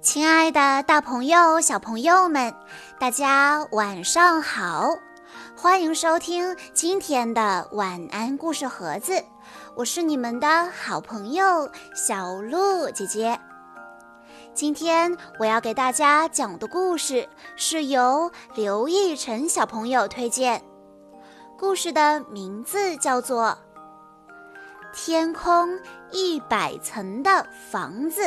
亲爱的，大朋友、小朋友们，大家晚上好！欢迎收听今天的晚安故事盒子，我是你们的好朋友小鹿姐姐。今天我要给大家讲的故事是由刘奕晨小朋友推荐，故事的名字叫做《天空一百层的房子》。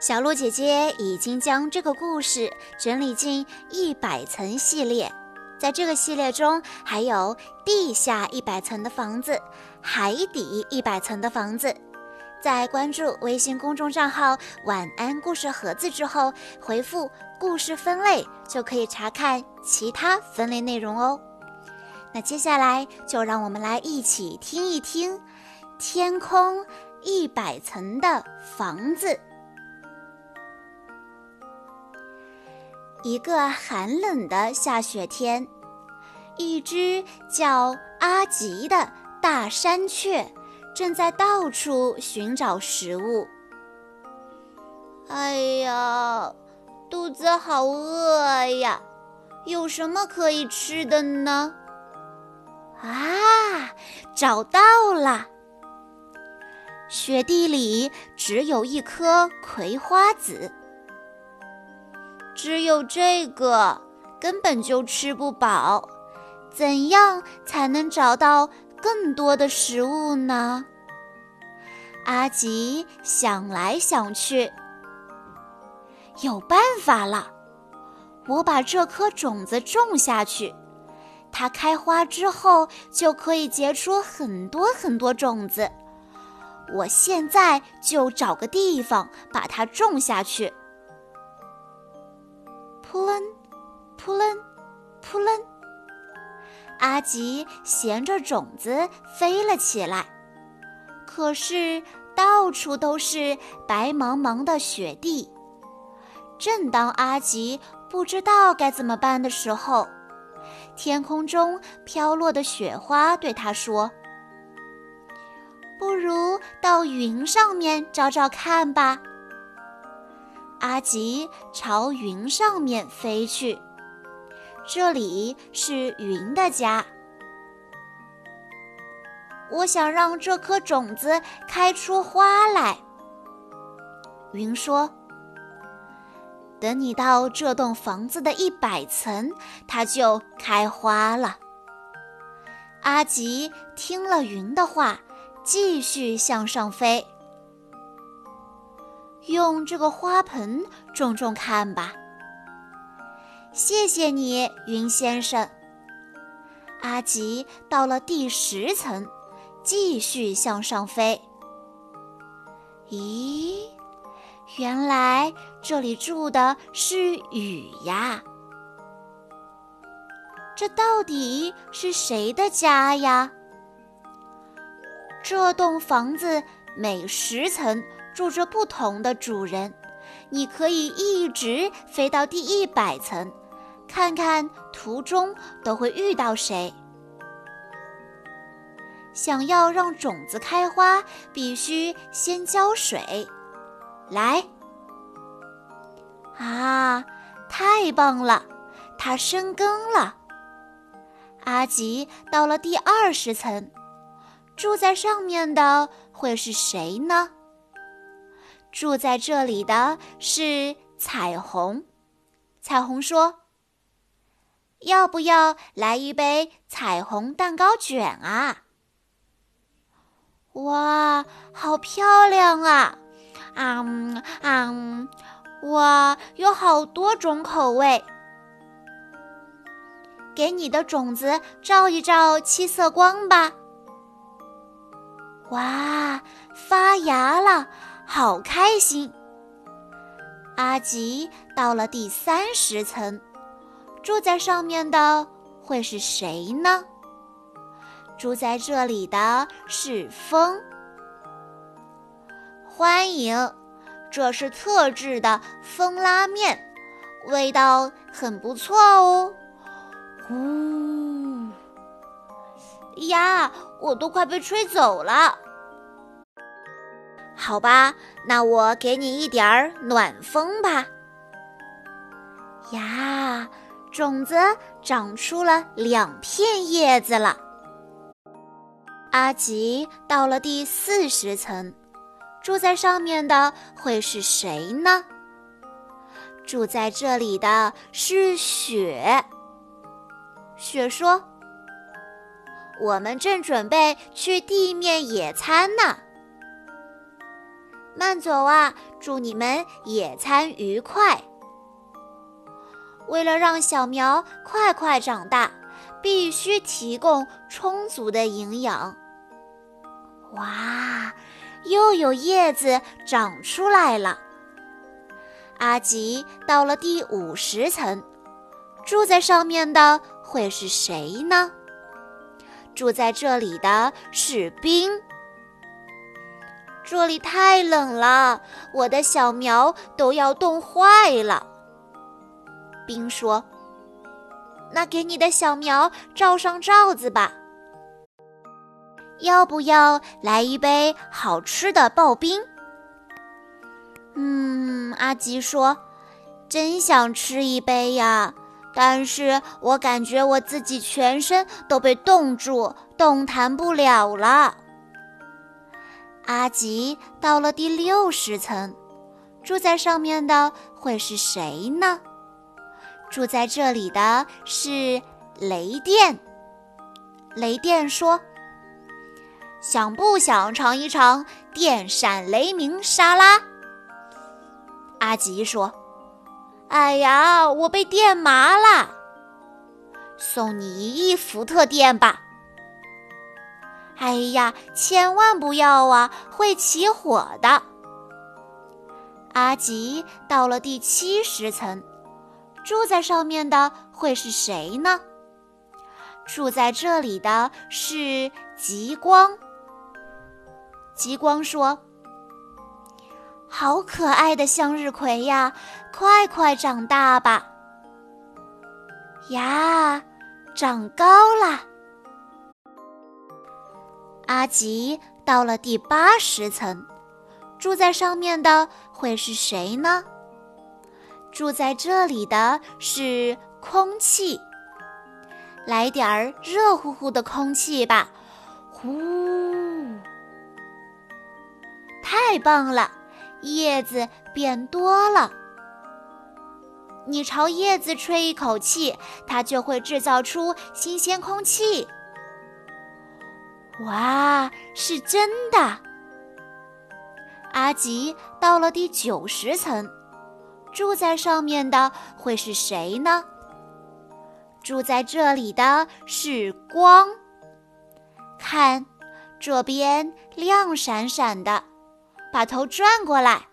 小鹿姐姐已经将这个故事整理进一百层系列，在这个系列中还有地下一百层的房子，海底一百层的房子。在关注微信公众账号“晚安故事盒子”之后，回复“故事分类”就可以查看其他分类内容哦。那接下来就让我们来一起听一听天空一百层的房子。一个寒冷的下雪天，一只叫阿吉的大山雀正在到处寻找食物。哎呀，肚子好饿呀！有什么可以吃的呢？啊，找到了！雪地里只有一颗葵花籽。只有这个，根本就吃不饱。怎样才能找到更多的食物呢？阿吉想来想去，有办法了。我把这颗种子种下去，它开花之后就可以结出很多很多种子。我现在就找个地方把它种下去。扑棱，扑棱，扑棱！阿吉衔着种子飞了起来，可是到处都是白茫茫的雪地。正当阿吉不知道该怎么办的时候，天空中飘落的雪花对他说：“不如到云上面找找看吧。”阿吉朝云上面飞去，这里是云的家。我想让这颗种子开出花来。云说：“等你到这栋房子的一百层，它就开花了。”阿吉听了云的话，继续向上飞。用这个花盆种种看吧。谢谢你，云先生。阿吉到了第十层，继续向上飞。咦，原来这里住的是雨呀！这到底是谁的家呀？这栋房子每十层。住着不同的主人，你可以一直飞到第一百层，看看途中都会遇到谁。想要让种子开花，必须先浇水。来，啊，太棒了，它生根了。阿吉到了第二十层，住在上面的会是谁呢？住在这里的是彩虹。彩虹说：“要不要来一杯彩虹蛋糕卷啊？”哇，好漂亮啊！啊啊，哇，有好多种口味。给你的种子照一照七色光吧。哇，发芽了！好开心！阿吉到了第三十层，住在上面的会是谁呢？住在这里的是风。欢迎，这是特制的风拉面，味道很不错哦。呜呀，我都快被吹走了。好吧，那我给你一点儿暖风吧。呀，种子长出了两片叶子了。阿吉到了第四十层，住在上面的会是谁呢？住在这里的是雪。雪说：“我们正准备去地面野餐呢。”慢走啊！祝你们野餐愉快。为了让小苗快快长大，必须提供充足的营养。哇，又有叶子长出来了。阿吉到了第五十层，住在上面的会是谁呢？住在这里的是冰。这里太冷了，我的小苗都要冻坏了。冰说：“那给你的小苗罩上罩子吧。要不要来一杯好吃的刨冰？”嗯，阿吉说：“真想吃一杯呀，但是我感觉我自己全身都被冻住，动弹不了了。”阿吉到了第六十层，住在上面的会是谁呢？住在这里的是雷电。雷电说：“想不想尝一尝电闪雷鸣沙拉？”阿吉说：“哎呀，我被电麻了，送你一亿伏特电吧。”哎呀，千万不要啊，会起火的。阿吉到了第七十层，住在上面的会是谁呢？住在这里的是极光。极光说：“好可爱的向日葵呀，快快长大吧！”呀，长高了。阿吉到了第八十层，住在上面的会是谁呢？住在这里的是空气。来点儿热乎乎的空气吧，呼！太棒了，叶子变多了。你朝叶子吹一口气，它就会制造出新鲜空气。哇，是真的！阿吉到了第九十层，住在上面的会是谁呢？住在这里的是光。看，这边亮闪闪的，把头转过来。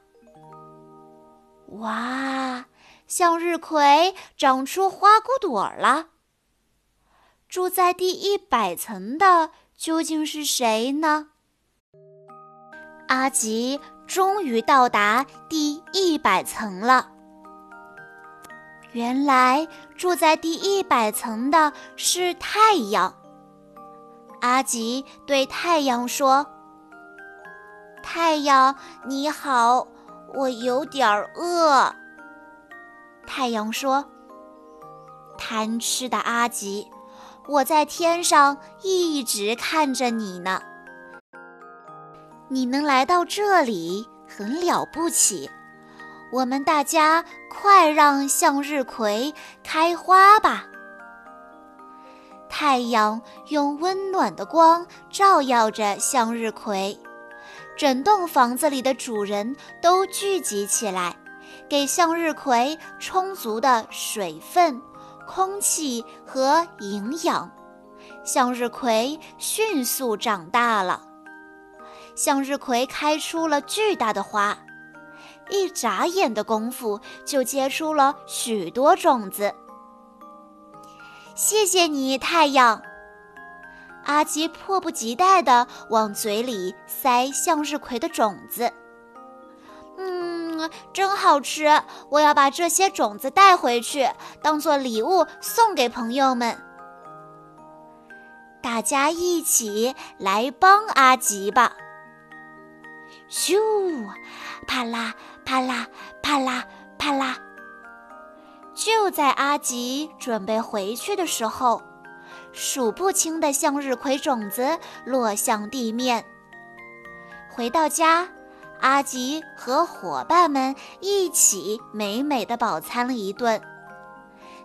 哇，向日葵长出花骨朵了。住在第一百层的。究竟是谁呢？阿吉终于到达第一百层了。原来住在第一百层的是太阳。阿吉对太阳说：“太阳你好，我有点饿。”太阳说：“贪吃的阿吉。”我在天上一直看着你呢，你能来到这里很了不起。我们大家快让向日葵开花吧！太阳用温暖的光照耀着向日葵，整栋房子里的主人都聚集起来，给向日葵充足的水分。空气和营养，向日葵迅速长大了。向日葵开出了巨大的花，一眨眼的功夫就结出了许多种子。谢谢你，太阳！阿吉迫不及待地往嘴里塞向日葵的种子。嗯真好吃！我要把这些种子带回去，当做礼物送给朋友们。大家一起来帮阿吉吧！咻，啪啦啪啦啪啦啪啦。就在阿吉准备回去的时候，数不清的向日葵种子落向地面。回到家，阿吉和伙伴们一起美美的饱餐了一顿。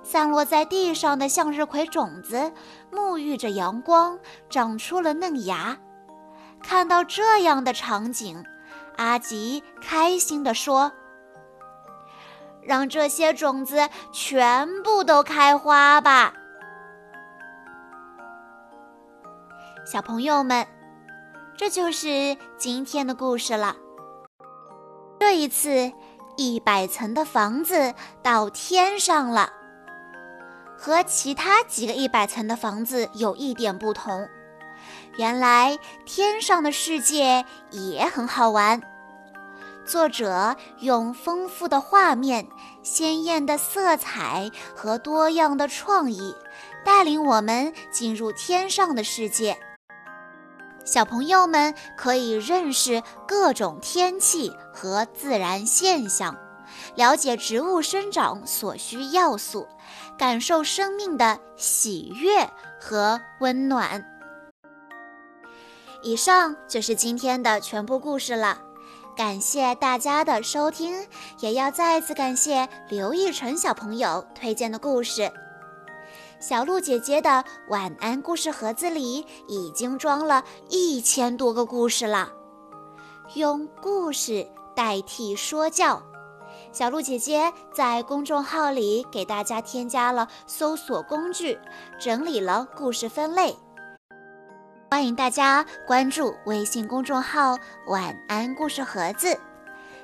散落在地上的向日葵种子沐浴着阳光，长出了嫩芽。看到这样的场景，阿吉开心地说：“让这些种子全部都开花吧！”小朋友们，这就是今天的故事了。这一次，一百层的房子到天上了。和其他几个一百层的房子有一点不同，原来天上的世界也很好玩。作者用丰富的画面、鲜艳的色彩和多样的创意，带领我们进入天上的世界。小朋友们可以认识各种天气和自然现象。了解植物生长所需要素，感受生命的喜悦和温暖。以上就是今天的全部故事了，感谢大家的收听，也要再次感谢刘奕晨小朋友推荐的故事。小鹿姐姐的晚安故事盒子里已经装了一千多个故事了，用故事代替说教。小鹿姐姐在公众号里给大家添加了搜索工具，整理了故事分类。欢迎大家关注微信公众号“晚安故事盒子”，